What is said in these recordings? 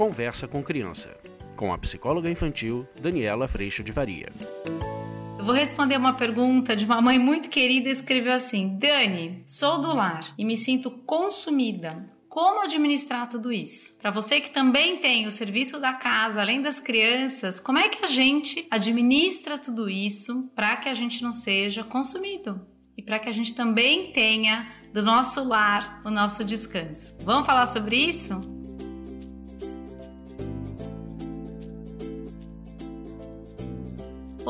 Conversa com Criança, com a psicóloga infantil Daniela Freixo de Varia. Eu vou responder uma pergunta de uma mãe muito querida, escreveu assim: Dani, sou do lar e me sinto consumida. Como administrar tudo isso? Para você que também tem o serviço da casa, além das crianças, como é que a gente administra tudo isso para que a gente não seja consumido e para que a gente também tenha do nosso lar o nosso descanso? Vamos falar sobre isso?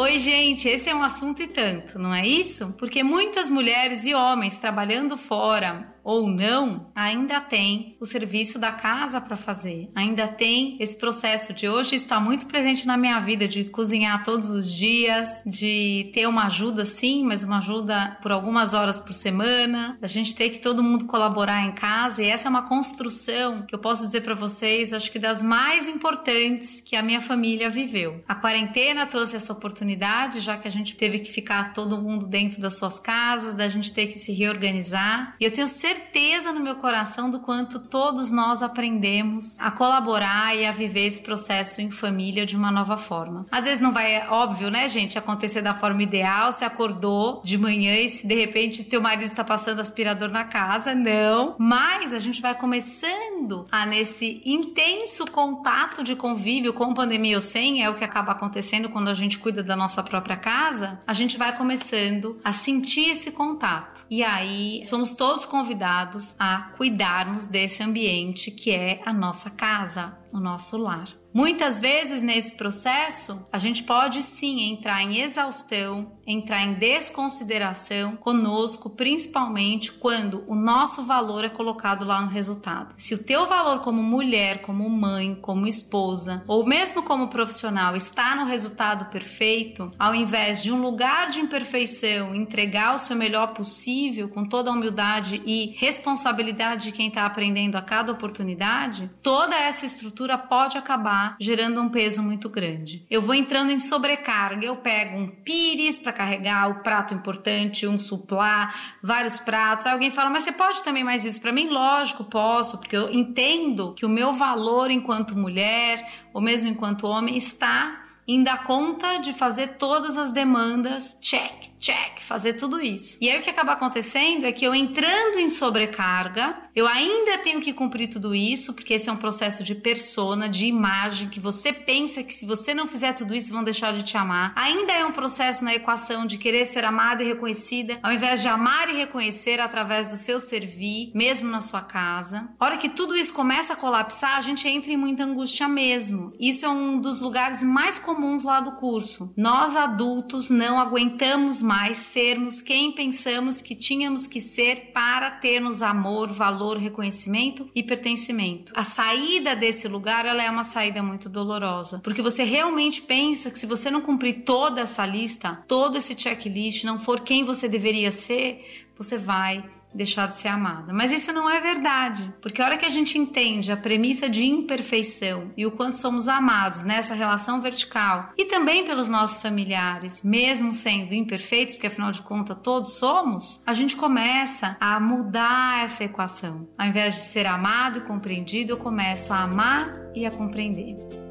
Oi, gente, esse é um assunto e tanto, não é isso? Porque muitas mulheres e homens trabalhando fora ou não, ainda tem o serviço da casa para fazer. Ainda tem esse processo de hoje está muito presente na minha vida de cozinhar todos os dias, de ter uma ajuda sim, mas uma ajuda por algumas horas por semana, a gente ter que todo mundo colaborar em casa e essa é uma construção que eu posso dizer para vocês, acho que das mais importantes que a minha família viveu. A quarentena trouxe essa oportunidade, já que a gente teve que ficar todo mundo dentro das suas casas, da gente ter que se reorganizar. E eu tenho certeza certeza no meu coração do quanto todos nós aprendemos a colaborar e a viver esse processo em família de uma nova forma. Às vezes não vai, óbvio, né, gente, acontecer da forma ideal, se acordou de manhã e se de repente teu marido está passando aspirador na casa, não. Mas a gente vai começando a nesse intenso contato de convívio com pandemia ou sem, é o que acaba acontecendo quando a gente cuida da nossa própria casa, a gente vai começando a sentir esse contato. E aí somos todos convidados convidados a cuidarmos desse ambiente que é a nossa casa, o nosso lar. Muitas vezes nesse processo, a gente pode sim entrar em exaustão, entrar em desconsideração conosco, principalmente quando o nosso valor é colocado lá no resultado. Se o teu valor como mulher, como mãe, como esposa, ou mesmo como profissional está no resultado perfeito, ao invés de um lugar de imperfeição, entregar o seu melhor possível com toda a humildade e responsabilidade de quem está aprendendo a cada oportunidade, toda essa estrutura pode acabar gerando um peso muito grande. Eu vou entrando em sobrecarga, eu pego um pires para carregar o prato importante, um suplá, vários pratos. Aí alguém fala, mas você pode também mais isso para mim? Lógico, posso, porque eu entendo que o meu valor enquanto mulher, ou mesmo enquanto homem, está em dar conta de fazer todas as demandas, check, check, fazer tudo isso. E aí o que acaba acontecendo é que eu entrando em sobrecarga, eu ainda tenho que cumprir tudo isso, porque esse é um processo de persona, de imagem, que você pensa que se você não fizer tudo isso vão deixar de te amar. Ainda é um processo na equação de querer ser amada e reconhecida, ao invés de amar e reconhecer através do seu servir, mesmo na sua casa. A hora que tudo isso começa a colapsar, a gente entra em muita angústia mesmo. Isso é um dos lugares mais comuns lá do curso. Nós adultos não aguentamos mais sermos quem pensamos que tínhamos que ser para termos amor, valor, reconhecimento e pertencimento. A saída desse lugar ela é uma saída muito dolorosa, porque você realmente pensa que se você não cumprir toda essa lista, todo esse checklist, não for quem você deveria ser, você vai deixar de ser amada. Mas isso não é verdade, porque a hora que a gente entende a premissa de imperfeição e o quanto somos amados nessa relação vertical e também pelos nossos familiares, mesmo sendo imperfeitos, porque afinal de contas todos somos, a gente começa a mudar essa equação. Ao invés de ser amado e compreendido, eu começo a amar e a compreender.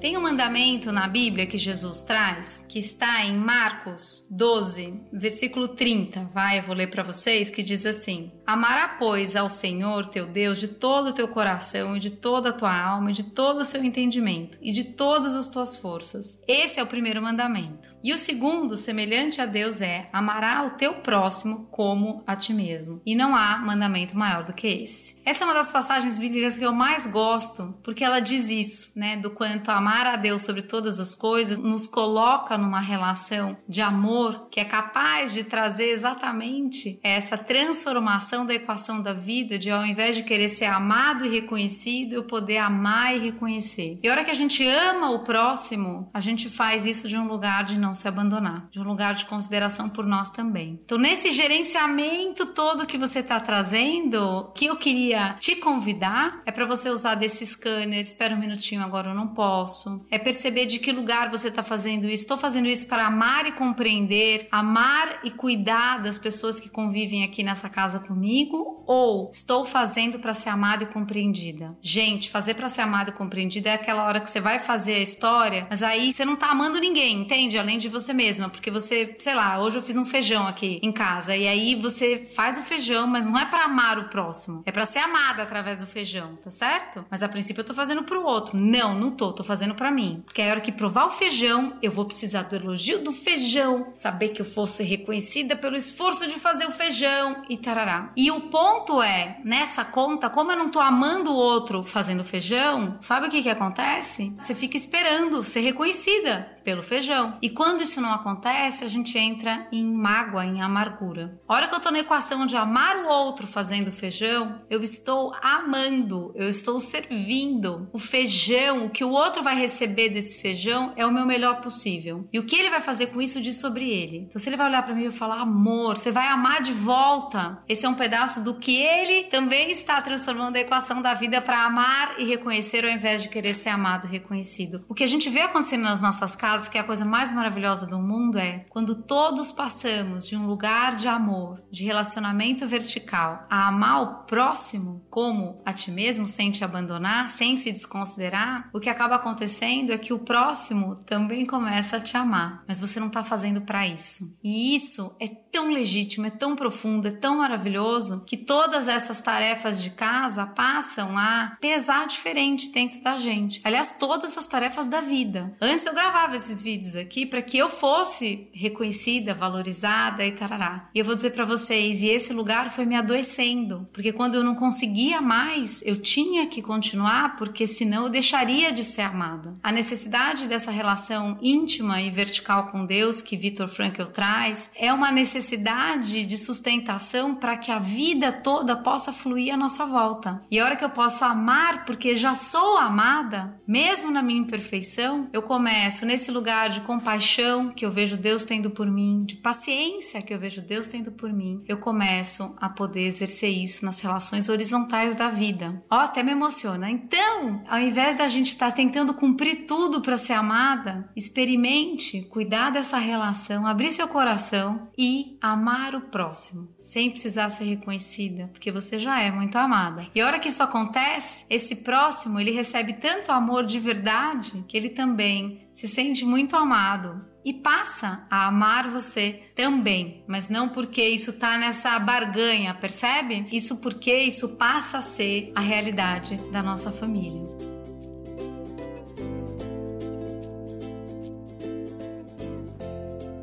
Tem um mandamento na Bíblia que Jesus traz, que está em Marcos 12, versículo 30. Vai, eu vou ler para vocês, que diz assim: Amará, pois, ao Senhor teu Deus de todo o teu coração e de toda a tua alma e de todo o seu entendimento e de todas as tuas forças. Esse é o primeiro mandamento. E o segundo, semelhante a Deus, é: amará o teu próximo como a ti mesmo. E não há mandamento maior do que esse. Essa é uma das passagens bíblicas que eu mais gosto, porque ela diz isso, né, do quanto amar amar a Deus sobre todas as coisas nos coloca numa relação de amor que é capaz de trazer exatamente essa transformação da equação da vida, de ao invés de querer ser amado e reconhecido, eu poder amar e reconhecer. E a hora que a gente ama o próximo, a gente faz isso de um lugar de não se abandonar, de um lugar de consideração por nós também. Então, nesse gerenciamento todo que você está trazendo, que eu queria te convidar é para você usar desse scanner. Espera um minutinho, agora eu não posso posso. É perceber de que lugar você está fazendo isso. Estou fazendo isso para amar e compreender, amar e cuidar das pessoas que convivem aqui nessa casa comigo, ou estou fazendo para ser amada e compreendida. Gente, fazer para ser amada e compreendida é aquela hora que você vai fazer a história, mas aí você não tá amando ninguém, entende? Além de você mesma, porque você, sei lá, hoje eu fiz um feijão aqui em casa e aí você faz o feijão, mas não é para amar o próximo, é para ser amada através do feijão, tá certo? Mas a princípio eu tô fazendo pro outro. Não, não tô, tô fazendo para mim. Porque a hora que provar o feijão, eu vou precisar do elogio do feijão, saber que eu fosse reconhecida pelo esforço de fazer o feijão e tarará. E o ponto é, nessa conta, como eu não tô amando o outro fazendo feijão, sabe o que que acontece? Você fica esperando ser reconhecida pelo feijão. E quando isso não acontece, a gente entra em mágoa, em amargura. A hora que eu tô na equação de amar o outro fazendo feijão, eu estou amando, eu estou servindo. O feijão, o que o outro vai receber desse feijão é o meu melhor possível. E o que ele vai fazer com isso diz sobre ele. Então, se ele vai olhar para mim e falar amor, você vai amar de volta. Esse é um pedaço do que ele também está transformando a equação da vida para amar e reconhecer ao invés de querer ser amado e reconhecido. O que a gente vê acontecendo nas nossas casas que é a coisa mais maravilhosa do mundo é quando todos passamos de um lugar de amor, de relacionamento vertical, a amar o próximo como a ti mesmo, sem te abandonar, sem se desconsiderar, o que acaba acontecendo é que o próximo também começa a te amar, mas você não está fazendo para isso. E isso é tão legítimo, é tão profundo, é tão maravilhoso que todas essas tarefas de casa passam a pesar diferente dentro da gente. Aliás, todas as tarefas da vida. Antes eu gravava esses vídeos aqui para que eu fosse reconhecida, valorizada e tarará. E eu vou dizer para vocês, e esse lugar foi me adoecendo, porque quando eu não conseguia mais, eu tinha que continuar, porque senão eu deixaria de ser amada. A necessidade dessa relação íntima e vertical com Deus que Viktor Frankl traz é uma necessidade de sustentação para que a vida toda possa fluir à nossa volta. E a hora que eu posso amar porque já sou amada, mesmo na minha imperfeição, eu começo nesse lugar de compaixão que eu vejo Deus tendo por mim, de paciência que eu vejo Deus tendo por mim, eu começo a poder exercer isso nas relações horizontais da vida. Ó, oh, até me emociona. Então, ao invés da gente estar tá tentando cumprir tudo para ser amada, experimente cuidar dessa relação, abrir seu coração e amar o próximo, sem precisar ser reconhecida, porque você já é muito amada. E a hora que isso acontece, esse próximo, ele recebe tanto amor de verdade que ele também se sente muito amado e passa a amar você também, mas não porque isso tá nessa barganha, percebe? Isso porque isso passa a ser a realidade da nossa família.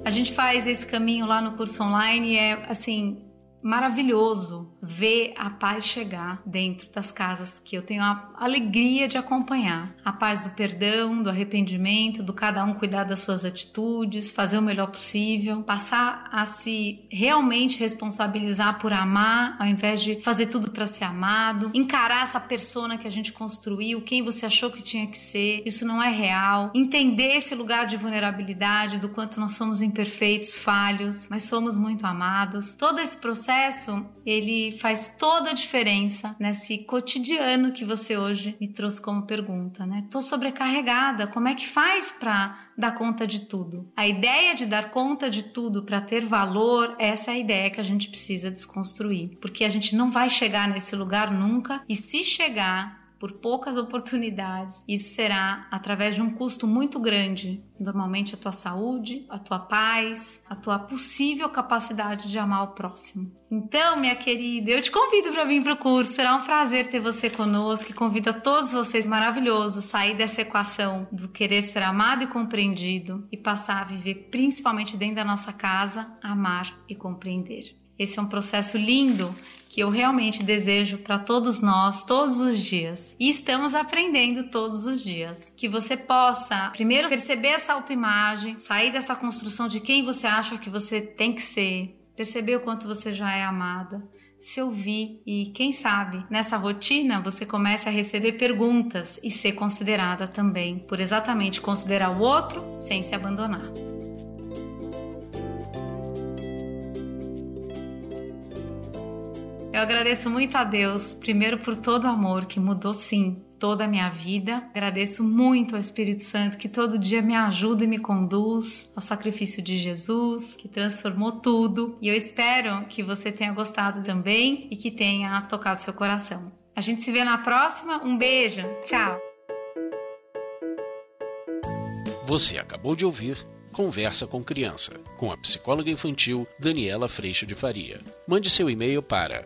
A gente faz esse caminho lá no curso online e é assim maravilhoso ver a paz chegar dentro das casas que eu tenho a alegria de acompanhar. A paz do perdão, do arrependimento, do cada um cuidar das suas atitudes, fazer o melhor possível, passar a se realmente responsabilizar por amar, ao invés de fazer tudo para ser amado, encarar essa persona que a gente construiu, quem você achou que tinha que ser, isso não é real, entender esse lugar de vulnerabilidade, do quanto nós somos imperfeitos, falhos, mas somos muito amados. Todo esse processo, ele faz toda a diferença nesse cotidiano que você hoje me trouxe como pergunta, né? Tô sobrecarregada, como é que faz para dar conta de tudo? A ideia de dar conta de tudo para ter valor, essa é a ideia que a gente precisa desconstruir, porque a gente não vai chegar nesse lugar nunca e se chegar por poucas oportunidades, isso será através de um custo muito grande. Normalmente a tua saúde, a tua paz, a tua possível capacidade de amar o próximo. Então, minha querida, eu te convido para vir para o curso. Será um prazer ter você conosco. E convido a todos vocês maravilhosos sair dessa equação do querer ser amado e compreendido e passar a viver, principalmente dentro da nossa casa, amar e compreender. Esse é um processo lindo que eu realmente desejo para todos nós, todos os dias. E estamos aprendendo todos os dias. Que você possa, primeiro, perceber essa autoimagem, sair dessa construção de quem você acha que você tem que ser, perceber o quanto você já é amada se ouvir e, quem sabe, nessa rotina você comece a receber perguntas e ser considerada também por exatamente considerar o outro sem se abandonar. Eu agradeço muito a Deus, primeiro por todo o amor que mudou sim toda a minha vida. Agradeço muito ao Espírito Santo que todo dia me ajuda e me conduz ao sacrifício de Jesus, que transformou tudo. E eu espero que você tenha gostado também e que tenha tocado seu coração. A gente se vê na próxima. Um beijo. Tchau. Você acabou de ouvir Conversa com Criança, com a psicóloga infantil Daniela Freixo de Faria. Mande seu e-mail para